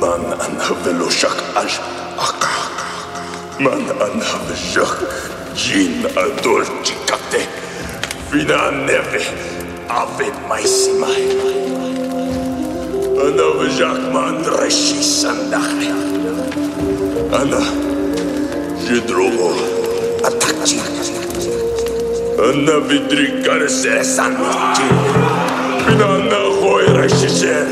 Man anhaveloshak ash akak. Man anhaveloshak jin ador chikate. Fina neve ave maisimai. Anhaveloshak man reshi sandachne. Ana jedrogo atakchi. Anna vidrikar se sannichi. Fina na hoira shisher.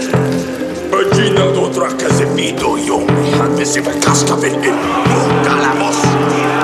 Agina do zepido yomi. Anvesiva casca vel in. Galamos.